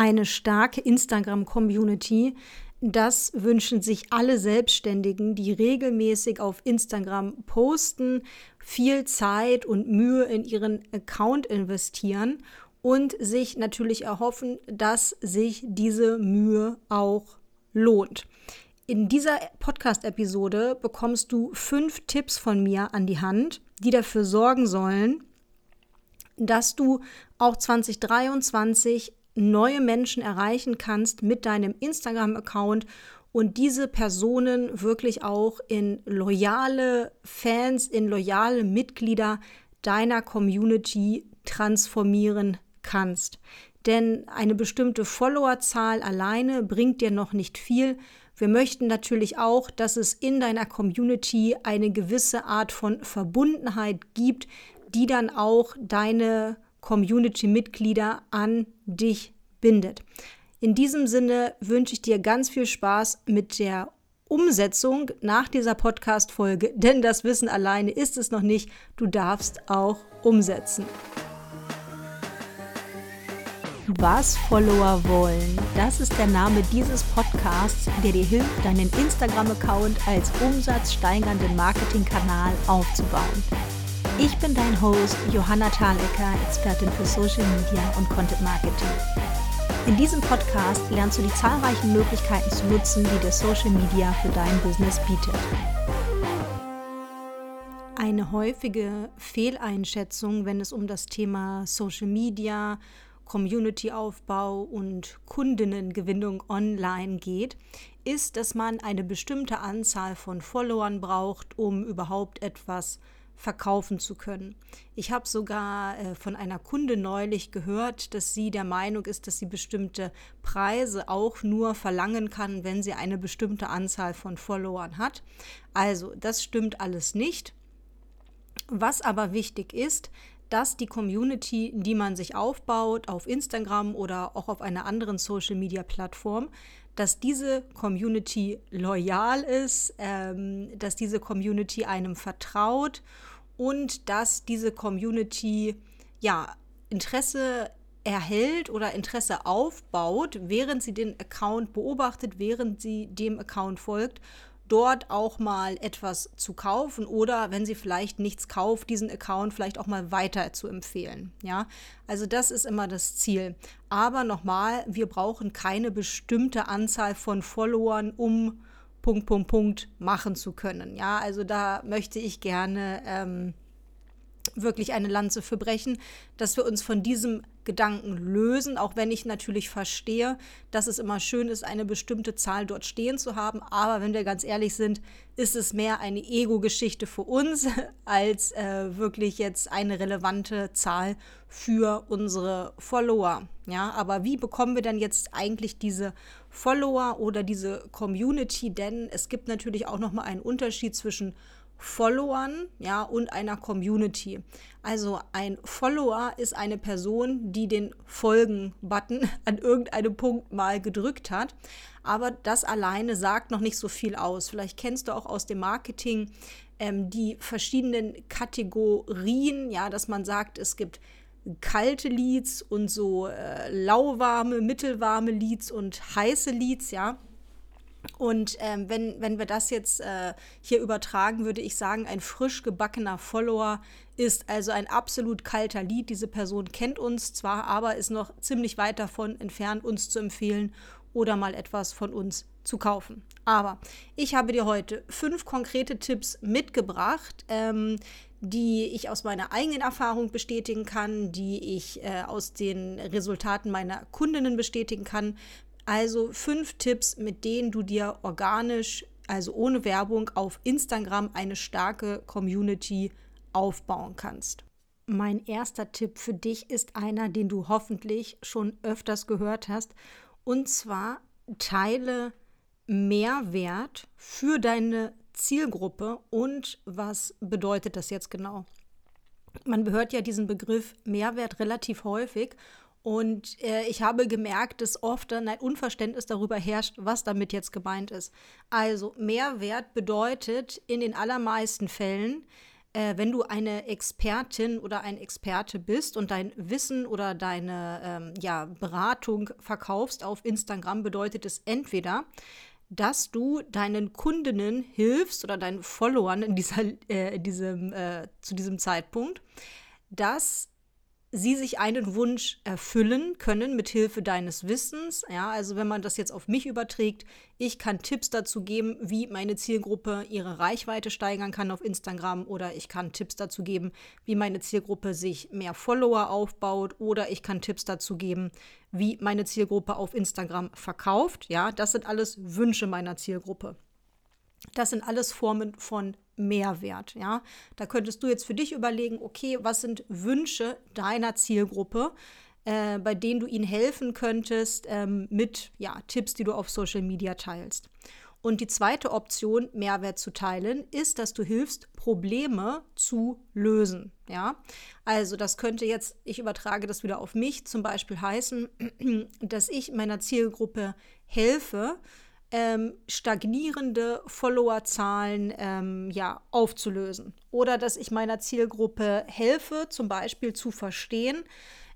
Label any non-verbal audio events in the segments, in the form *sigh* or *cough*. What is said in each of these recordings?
Eine starke Instagram-Community, das wünschen sich alle Selbstständigen, die regelmäßig auf Instagram posten, viel Zeit und Mühe in ihren Account investieren und sich natürlich erhoffen, dass sich diese Mühe auch lohnt. In dieser Podcast-Episode bekommst du fünf Tipps von mir an die Hand, die dafür sorgen sollen, dass du auch 2023 neue Menschen erreichen kannst mit deinem Instagram-Account und diese Personen wirklich auch in loyale Fans, in loyale Mitglieder deiner Community transformieren kannst. Denn eine bestimmte Followerzahl alleine bringt dir noch nicht viel. Wir möchten natürlich auch, dass es in deiner Community eine gewisse Art von Verbundenheit gibt, die dann auch deine Community-Mitglieder an dich bindet. In diesem Sinne wünsche ich dir ganz viel Spaß mit der Umsetzung nach dieser Podcast-Folge, *laughs* denn das Wissen alleine ist es noch nicht. Du darfst auch umsetzen. Was Follower wollen, das ist der Name dieses Podcasts, der dir hilft, deinen Instagram-Account als umsatzsteigernden Marketingkanal aufzubauen. Ich bin dein Host Johanna Thalecker, Expertin für Social Media und Content Marketing. In diesem Podcast lernst du die zahlreichen Möglichkeiten zu nutzen, die dir Social Media für dein Business bietet. Eine häufige Fehleinschätzung, wenn es um das Thema Social Media, Community-Aufbau und Kundinnengewinnung online geht, ist, dass man eine bestimmte Anzahl von Followern braucht, um überhaupt etwas verkaufen zu können. Ich habe sogar äh, von einer Kunde neulich gehört, dass sie der Meinung ist, dass sie bestimmte Preise auch nur verlangen kann, wenn sie eine bestimmte Anzahl von Followern hat. Also, das stimmt alles nicht. Was aber wichtig ist, dass die Community, die man sich aufbaut auf Instagram oder auch auf einer anderen Social-Media-Plattform, dass diese Community loyal ist, ähm, dass diese Community einem vertraut und dass diese Community ja Interesse erhält oder Interesse aufbaut, während sie den Account beobachtet, während sie dem Account folgt dort auch mal etwas zu kaufen oder wenn sie vielleicht nichts kauft, diesen Account vielleicht auch mal weiter zu empfehlen. Ja, also das ist immer das Ziel. Aber nochmal, wir brauchen keine bestimmte Anzahl von Followern, um Punkt, Punkt, Punkt machen zu können. Ja, also da möchte ich gerne ähm, wirklich eine Lanze für brechen, dass wir uns von diesem Gedanken lösen, auch wenn ich natürlich verstehe, dass es immer schön ist, eine bestimmte Zahl dort stehen zu haben. Aber wenn wir ganz ehrlich sind, ist es mehr eine Ego-Geschichte für uns *laughs* als äh, wirklich jetzt eine relevante Zahl für unsere Follower. Ja, aber wie bekommen wir dann jetzt eigentlich diese Follower oder diese Community? Denn es gibt natürlich auch noch mal einen Unterschied zwischen Followern, ja, und einer Community. Also ein Follower ist eine Person, die den Folgen-Button *laughs* an irgendeinem Punkt mal gedrückt hat. Aber das alleine sagt noch nicht so viel aus. Vielleicht kennst du auch aus dem Marketing ähm, die verschiedenen Kategorien, ja, dass man sagt, es gibt kalte Leads und so äh, lauwarme, mittelwarme Leads und heiße Leads, ja. Und ähm, wenn, wenn wir das jetzt äh, hier übertragen, würde ich sagen, ein frisch gebackener Follower ist also ein absolut kalter Lied. Diese Person kennt uns zwar, aber ist noch ziemlich weit davon entfernt, uns zu empfehlen oder mal etwas von uns zu kaufen. Aber ich habe dir heute fünf konkrete Tipps mitgebracht, ähm, die ich aus meiner eigenen Erfahrung bestätigen kann, die ich äh, aus den Resultaten meiner Kundinnen bestätigen kann, also fünf Tipps, mit denen du dir organisch, also ohne Werbung, auf Instagram eine starke Community aufbauen kannst. Mein erster Tipp für dich ist einer, den du hoffentlich schon öfters gehört hast. Und zwar teile Mehrwert für deine Zielgruppe. Und was bedeutet das jetzt genau? Man hört ja diesen Begriff Mehrwert relativ häufig und äh, ich habe gemerkt, dass oft dann ein Unverständnis darüber herrscht, was damit jetzt gemeint ist. Also Mehrwert bedeutet in den allermeisten Fällen, äh, wenn du eine Expertin oder ein Experte bist und dein Wissen oder deine ähm, ja, Beratung verkaufst auf Instagram, bedeutet es entweder, dass du deinen Kundinnen hilfst oder deinen Followern in dieser, äh, diesem, äh, zu diesem Zeitpunkt, dass sie sich einen Wunsch erfüllen können mit Hilfe deines Wissens. Ja, also wenn man das jetzt auf mich überträgt, ich kann Tipps dazu geben, wie meine Zielgruppe ihre Reichweite steigern kann auf Instagram oder ich kann Tipps dazu geben, wie meine Zielgruppe sich mehr Follower aufbaut oder ich kann Tipps dazu geben, wie meine Zielgruppe auf Instagram verkauft. Ja, das sind alles Wünsche meiner Zielgruppe. Das sind alles Formen von Mehrwert. Ja, da könntest du jetzt für dich überlegen, okay, was sind Wünsche deiner Zielgruppe, äh, bei denen du ihnen helfen könntest ähm, mit ja, Tipps, die du auf Social Media teilst. Und die zweite Option, Mehrwert zu teilen, ist, dass du hilfst, Probleme zu lösen. Ja, also das könnte jetzt, ich übertrage das wieder auf mich, zum Beispiel heißen, *clears throat* dass ich meiner Zielgruppe helfe, ähm, stagnierende Followerzahlen ähm, ja, aufzulösen. Oder dass ich meiner Zielgruppe helfe, zum Beispiel zu verstehen,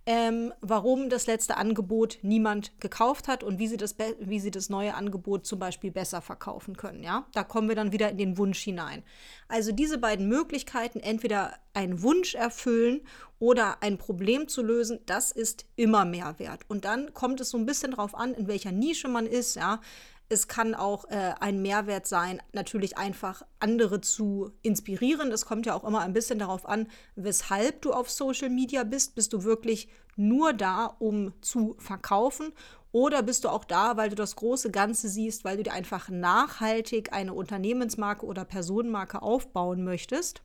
ähm, warum das letzte Angebot niemand gekauft hat und wie sie, das wie sie das neue Angebot zum Beispiel besser verkaufen können. Ja? Da kommen wir dann wieder in den Wunsch hinein. Also diese beiden Möglichkeiten, entweder einen Wunsch erfüllen oder ein Problem zu lösen, das ist immer Mehrwert. Und dann kommt es so ein bisschen darauf an, in welcher Nische man ist. Ja? Es kann auch äh, ein Mehrwert sein, natürlich einfach andere zu inspirieren. Es kommt ja auch immer ein bisschen darauf an, weshalb du auf Social Media bist. Bist du wirklich nur da, um zu verkaufen? Oder bist du auch da, weil du das große Ganze siehst, weil du dir einfach nachhaltig eine Unternehmensmarke oder Personenmarke aufbauen möchtest?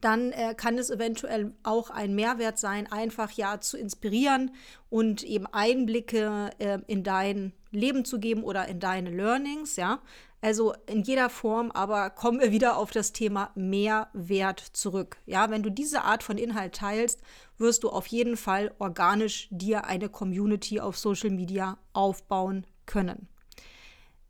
Dann äh, kann es eventuell auch ein Mehrwert sein, einfach ja zu inspirieren und eben Einblicke äh, in dein Leben zu geben oder in deine Learnings, ja. Also in jeder Form, aber kommen wir wieder auf das Thema Mehrwert zurück. Ja, wenn du diese Art von Inhalt teilst, wirst du auf jeden Fall organisch dir eine Community auf Social Media aufbauen können.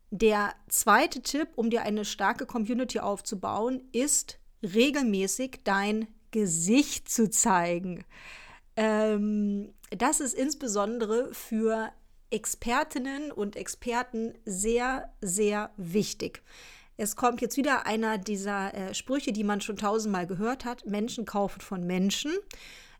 Der zweite Tipp, um dir eine starke Community aufzubauen, ist regelmäßig dein Gesicht zu zeigen. Ähm, das ist insbesondere für Expertinnen und Experten sehr, sehr wichtig. Es kommt jetzt wieder einer dieser äh, Sprüche, die man schon tausendmal gehört hat. Menschen kaufen von Menschen.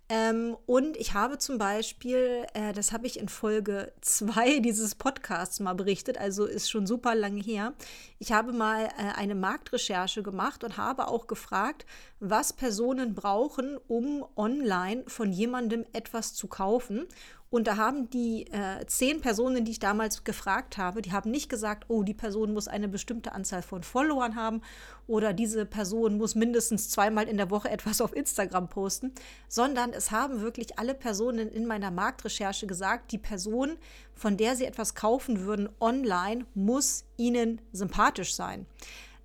Ähm, und ich habe zum Beispiel, äh, das habe ich in Folge 2 *laughs* dieses Podcasts mal berichtet, also ist schon super lange her. Ich habe mal äh, eine Marktrecherche gemacht und habe auch gefragt, was Personen brauchen, um online von jemandem etwas zu kaufen. Und da haben die äh, zehn Personen, die ich damals gefragt habe, die haben nicht gesagt, oh, die Person muss eine bestimmte Anzahl von Followern haben oder diese Person muss mindestens zweimal in der Woche etwas auf Instagram posten, sondern es haben wirklich alle Personen in meiner Marktrecherche gesagt, die Person, von der sie etwas kaufen würden online, muss ihnen sympathisch sein.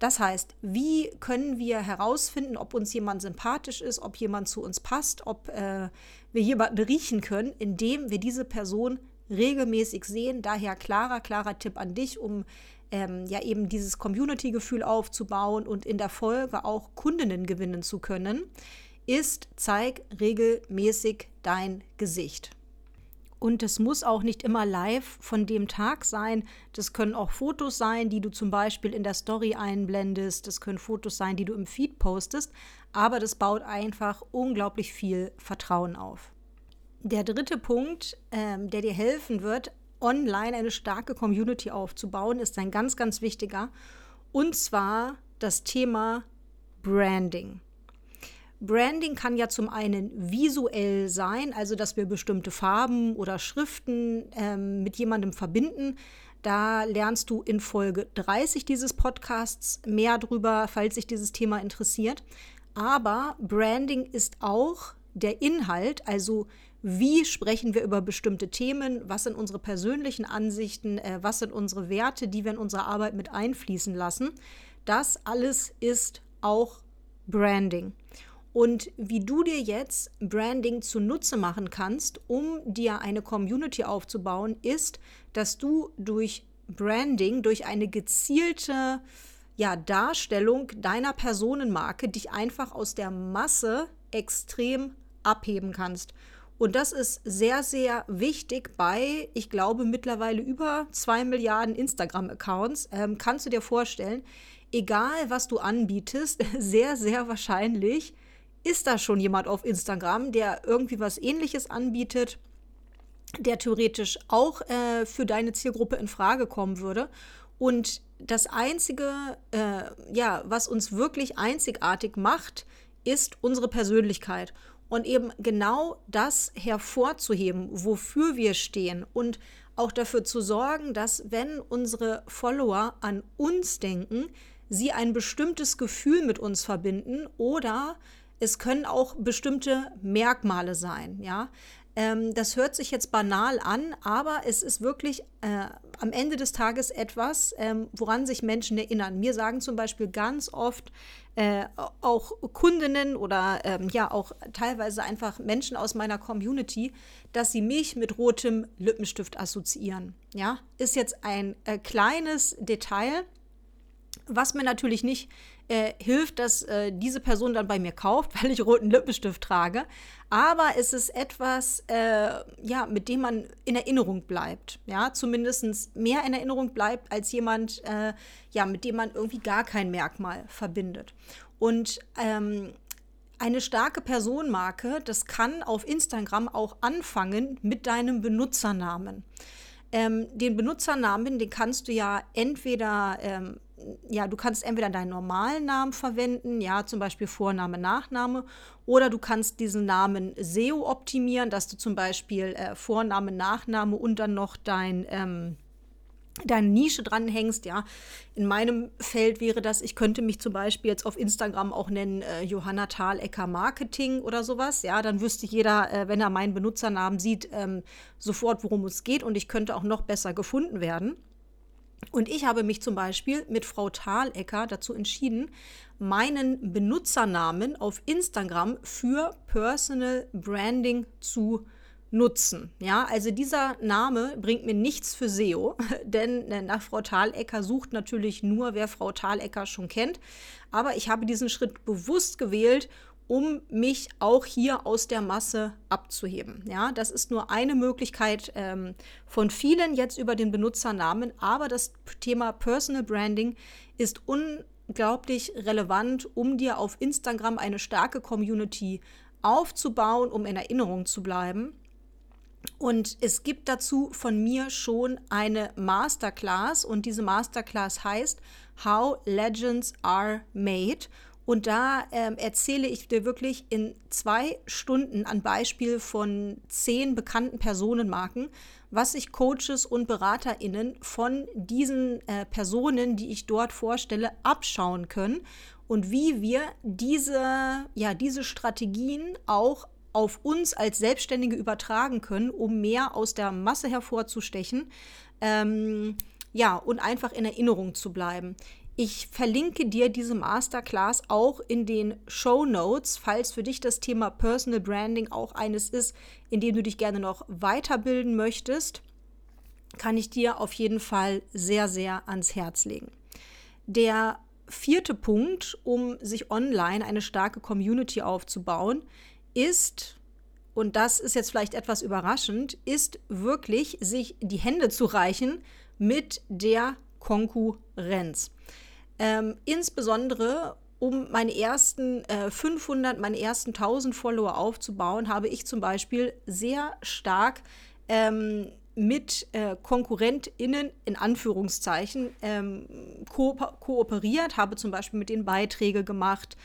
Das heißt, wie können wir herausfinden, ob uns jemand sympathisch ist, ob jemand zu uns passt, ob äh, wir jemanden riechen können, indem wir diese Person regelmäßig sehen. Daher klarer, klarer Tipp an dich, um ähm, ja eben dieses Community-Gefühl aufzubauen und in der Folge auch Kundinnen gewinnen zu können, ist, zeig regelmäßig dein Gesicht. Und es muss auch nicht immer live von dem Tag sein. Das können auch Fotos sein, die du zum Beispiel in der Story einblendest. Das können Fotos sein, die du im Feed postest. Aber das baut einfach unglaublich viel Vertrauen auf. Der dritte Punkt, ähm, der dir helfen wird, online eine starke Community aufzubauen, ist ein ganz, ganz wichtiger. Und zwar das Thema Branding. Branding kann ja zum einen visuell sein, also dass wir bestimmte Farben oder Schriften ähm, mit jemandem verbinden. Da lernst du in Folge 30 dieses Podcasts mehr drüber, falls sich dieses Thema interessiert. Aber Branding ist auch der Inhalt, also wie sprechen wir über bestimmte Themen, was sind unsere persönlichen Ansichten, äh, was sind unsere Werte, die wir in unsere Arbeit mit einfließen lassen. Das alles ist auch Branding und wie du dir jetzt Branding zunutze machen kannst, um dir eine Community aufzubauen, ist, dass du durch Branding, durch eine gezielte ja, Darstellung deiner Personenmarke dich einfach aus der Masse extrem abheben kannst. Und das ist sehr, sehr wichtig bei, ich glaube, mittlerweile über zwei Milliarden Instagram-Accounts. Ähm, kannst du dir vorstellen, egal was du anbietest, *laughs* sehr, sehr wahrscheinlich ist da schon jemand auf Instagram, der irgendwie was ähnliches anbietet, der theoretisch auch äh, für deine Zielgruppe in Frage kommen würde. Und das Einzige, äh, ja, was uns wirklich einzigartig macht, ist unsere Persönlichkeit. Und eben genau das hervorzuheben, wofür wir stehen und auch dafür zu sorgen, dass wenn unsere Follower an uns denken, sie ein bestimmtes Gefühl mit uns verbinden oder es können auch bestimmte Merkmale sein, ja. Ähm, das hört sich jetzt banal an, aber es ist wirklich äh, am Ende des Tages etwas, ähm, woran sich Menschen erinnern. Mir sagen zum Beispiel ganz oft äh, auch Kundinnen oder ähm, ja auch teilweise einfach Menschen aus meiner Community, dass sie mich mit rotem Lippenstift assoziieren. Ja, ist jetzt ein äh, kleines Detail, was mir natürlich nicht äh, hilft, dass äh, diese Person dann bei mir kauft, *laughs* weil ich roten Lippenstift trage. Aber es ist etwas, äh, ja, mit dem man in Erinnerung bleibt. Ja, zumindest mehr in Erinnerung bleibt als jemand, äh, ja, mit dem man irgendwie gar kein Merkmal verbindet. Und ähm, eine starke Personenmarke, das kann auf Instagram auch anfangen mit deinem Benutzernamen. Ähm, den Benutzernamen, den kannst du ja entweder ähm, ja, du kannst entweder deinen normalen Namen verwenden, ja, zum Beispiel Vorname, Nachname, oder du kannst diesen Namen SEO optimieren, dass du zum Beispiel äh, Vorname, Nachname und dann noch dein ähm, deine Nische dranhängst, ja. In meinem Feld wäre das, ich könnte mich zum Beispiel jetzt auf Instagram auch nennen äh, Johanna Thalecker Marketing oder sowas, ja. Dann wüsste jeder, äh, wenn er meinen Benutzernamen sieht, ähm, sofort, worum es geht und ich könnte auch noch besser gefunden werden. Und ich habe mich zum Beispiel mit Frau Thalecker dazu entschieden, meinen Benutzernamen auf Instagram für Personal Branding zu nutzen. Ja, also dieser Name bringt mir nichts für SEO, *laughs* denn nach Frau Thalecker sucht natürlich nur, wer Frau Thalecker schon kennt. Aber ich habe diesen Schritt bewusst gewählt, um mich auch hier aus der Masse abzuheben. Ja, das ist nur eine Möglichkeit ähm, von vielen jetzt über den Benutzernamen, aber das Thema Personal Branding ist unglaublich relevant, um dir auf Instagram eine starke Community aufzubauen, um in Erinnerung zu bleiben. Und es gibt dazu von mir schon eine Masterclass und diese Masterclass heißt How Legends Are Made. Und da ähm, erzähle ich dir wirklich in zwei Stunden an Beispiel von zehn bekannten Personenmarken, was sich Coaches und BeraterInnen von diesen äh, Personen, die ich dort vorstelle, abschauen können und wie wir diese, ja, diese Strategien auch auf uns als Selbstständige übertragen können, um mehr aus der Masse hervorzustechen. Ähm, ja, und einfach in Erinnerung zu bleiben. Ich verlinke dir diese Masterclass auch in den Show Notes, falls für dich das Thema Personal Branding auch eines ist, in dem du dich gerne noch weiterbilden möchtest, kann ich dir auf jeden Fall sehr, sehr ans Herz legen. Der vierte Punkt, um sich online eine starke Community aufzubauen, ist, und das ist jetzt vielleicht etwas überraschend, ist wirklich, sich die Hände zu reichen mit der Konkurrenz. Ähm, insbesondere um meine ersten äh, 500, meine ersten 1000 Follower aufzubauen, habe ich zum Beispiel sehr stark ähm, mit äh, KonkurrentInnen in Anführungszeichen ähm, ko kooperiert, habe zum Beispiel mit denen Beiträge gemacht,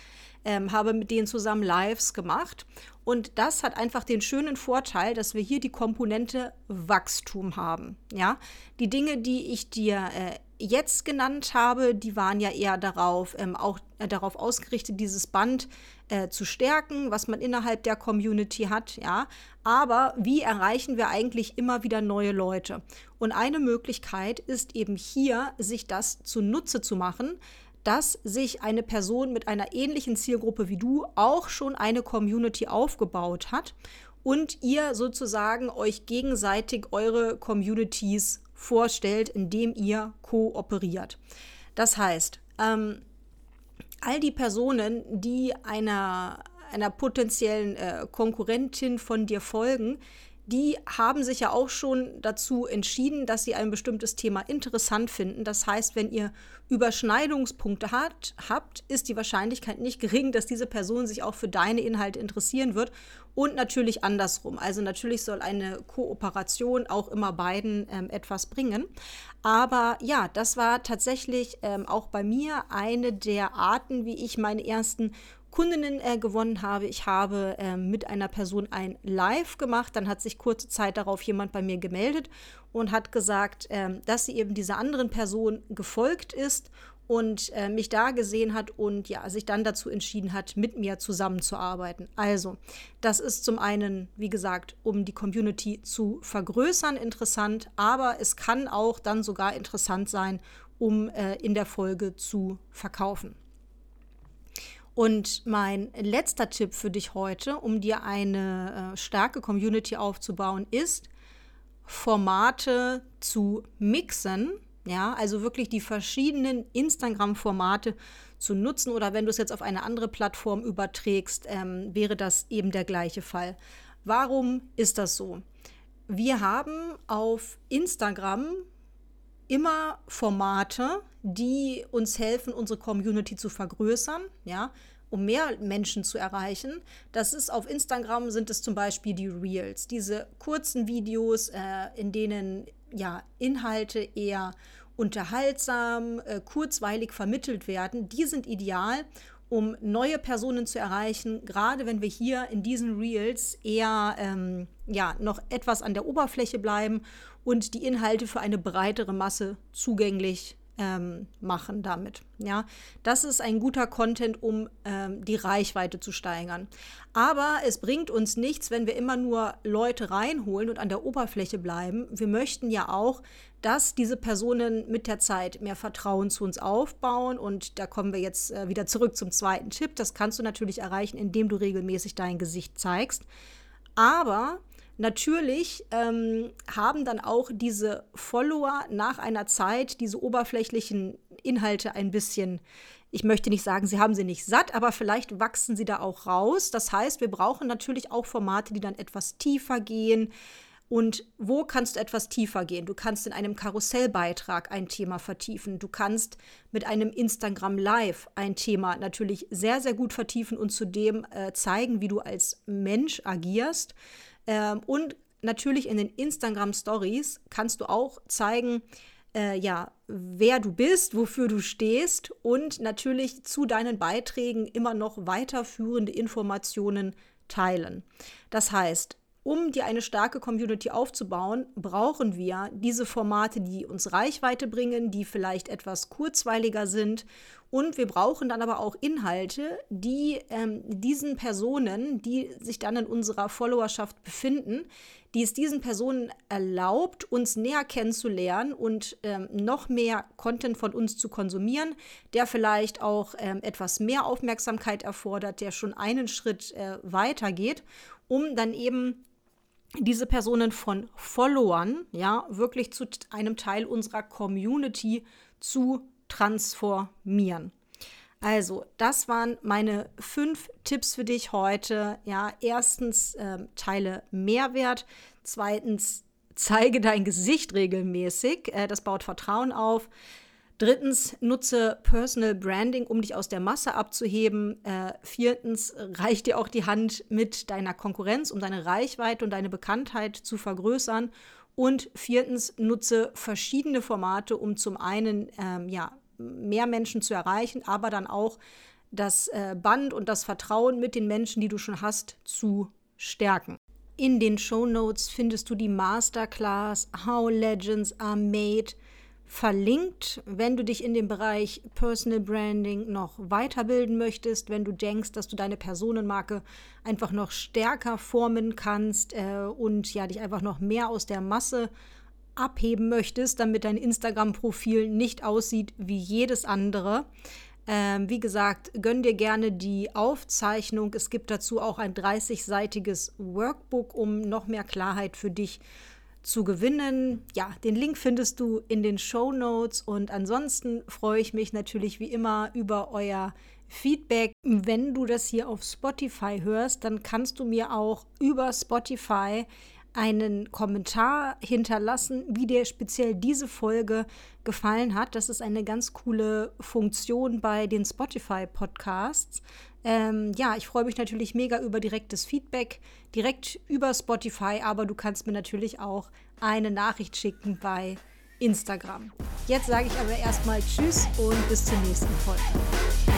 ähm, habe mit denen zusammen Lives gemacht. Und das hat einfach den schönen Vorteil, dass wir hier die Komponente Wachstum haben. Ja, die Dinge, die ich dir äh, jetzt genannt habe, die waren ja eher darauf, ähm, auch äh, darauf ausgerichtet, dieses Band äh, zu stärken, was man innerhalb der Community hat, ja. Aber wie erreichen wir eigentlich immer wieder neue Leute? Und eine Möglichkeit ist eben hier, sich das zunutze zu machen, dass sich eine Person mit einer ähnlichen Zielgruppe wie du auch schon eine Community aufgebaut hat und ihr sozusagen euch gegenseitig eure Communities vorstellt, indem ihr kooperiert. Das heißt, ähm, all die Personen, die einer, einer potenziellen äh, Konkurrentin von dir folgen, die haben sich ja auch schon dazu entschieden, dass sie ein bestimmtes Thema interessant finden. Das heißt, wenn ihr Überschneidungspunkte hat, habt, ist die Wahrscheinlichkeit nicht gering, dass diese Person sich auch für deine Inhalte interessieren wird. Und natürlich andersrum. Also natürlich soll eine Kooperation auch immer beiden ähm, etwas bringen. Aber ja, das war tatsächlich ähm, auch bei mir eine der Arten, wie ich meine ersten Kundinnen äh, gewonnen habe. Ich habe äh, mit einer Person ein Live gemacht. Dann hat sich kurze Zeit darauf jemand bei mir gemeldet und hat gesagt, äh, dass sie eben dieser anderen Person gefolgt ist und äh, mich da gesehen hat und ja, sich dann dazu entschieden hat, mit mir zusammenzuarbeiten. Also, das ist zum einen, wie gesagt, um die Community zu vergrößern, interessant, aber es kann auch dann sogar interessant sein, um äh, in der Folge zu verkaufen. Und mein letzter Tipp für dich heute, um dir eine äh, starke Community aufzubauen, ist, Formate zu mixen. Ja, also wirklich die verschiedenen Instagram-Formate zu nutzen oder wenn du es jetzt auf eine andere Plattform überträgst, ähm, wäre das eben der gleiche Fall. Warum ist das so? Wir haben auf Instagram immer Formate, die uns helfen, unsere Community zu vergrößern, ja, um mehr Menschen zu erreichen. Das ist auf Instagram sind es zum Beispiel die Reels, diese kurzen Videos, äh, in denen ja Inhalte eher unterhaltsam, äh, kurzweilig vermittelt werden. Die sind ideal, um neue Personen zu erreichen, gerade wenn wir hier in diesen Reels eher ähm, ja, noch etwas an der Oberfläche bleiben und die Inhalte für eine breitere Masse zugänglich ähm, machen damit. Ja, das ist ein guter Content, um ähm, die Reichweite zu steigern. Aber es bringt uns nichts, wenn wir immer nur Leute reinholen und an der Oberfläche bleiben. Wir möchten ja auch, dass diese Personen mit der Zeit mehr Vertrauen zu uns aufbauen. Und da kommen wir jetzt äh, wieder zurück zum zweiten Tipp. Das kannst du natürlich erreichen, indem du regelmäßig dein Gesicht zeigst. Aber Natürlich ähm, haben dann auch diese Follower nach einer Zeit diese oberflächlichen Inhalte ein bisschen, ich möchte nicht sagen, sie haben sie nicht satt, aber vielleicht wachsen sie da auch raus. Das heißt, wir brauchen natürlich auch Formate, die dann etwas tiefer gehen. Und wo kannst du etwas tiefer gehen? Du kannst in einem Karussellbeitrag ein Thema vertiefen. Du kannst mit einem Instagram Live ein Thema natürlich sehr, sehr gut vertiefen und zudem äh, zeigen, wie du als Mensch agierst. Ähm, und natürlich in den Instagram Stories kannst du auch zeigen, äh, ja, wer du bist, wofür du stehst und natürlich zu deinen Beiträgen immer noch weiterführende Informationen teilen. Das heißt, um dir eine starke Community aufzubauen, brauchen wir diese Formate, die uns Reichweite bringen, die vielleicht etwas kurzweiliger sind. Und wir brauchen dann aber auch Inhalte, die ähm, diesen Personen, die sich dann in unserer Followerschaft befinden, die es diesen Personen erlaubt, uns näher kennenzulernen und ähm, noch mehr Content von uns zu konsumieren, der vielleicht auch ähm, etwas mehr Aufmerksamkeit erfordert, der schon einen Schritt äh, weiter geht, um dann eben diese Personen von Followern, ja, wirklich zu einem Teil unserer Community zu transformieren. Also, das waren meine fünf Tipps für dich heute. Ja, erstens äh, teile Mehrwert. Zweitens zeige dein Gesicht regelmäßig. Äh, das baut Vertrauen auf. Drittens, nutze Personal Branding, um dich aus der Masse abzuheben. Äh, viertens, reich dir auch die Hand mit deiner Konkurrenz, um deine Reichweite und deine Bekanntheit zu vergrößern. Und viertens, nutze verschiedene Formate, um zum einen ähm, ja, mehr Menschen zu erreichen, aber dann auch das äh, Band und das Vertrauen mit den Menschen, die du schon hast, zu stärken. In den Show Notes findest du die Masterclass How Legends Are Made verlinkt. Wenn du dich in dem Bereich Personal Branding noch weiterbilden möchtest, wenn du denkst, dass du deine Personenmarke einfach noch stärker formen kannst äh, und ja, dich einfach noch mehr aus der Masse abheben möchtest, damit dein Instagram-Profil nicht aussieht wie jedes andere. Ähm, wie gesagt, gönn dir gerne die Aufzeichnung. Es gibt dazu auch ein 30-seitiges Workbook, um noch mehr Klarheit für dich zu gewinnen. Ja, den Link findest du in den Show Notes und ansonsten freue ich mich natürlich wie immer über euer Feedback. Wenn du das hier auf Spotify hörst, dann kannst du mir auch über Spotify einen Kommentar hinterlassen, wie dir speziell diese Folge gefallen hat. Das ist eine ganz coole Funktion bei den Spotify-Podcasts. Ähm, ja, ich freue mich natürlich mega über direktes Feedback, direkt über Spotify, aber du kannst mir natürlich auch eine Nachricht schicken bei Instagram. Jetzt sage ich aber erstmal Tschüss und bis zur nächsten Folge.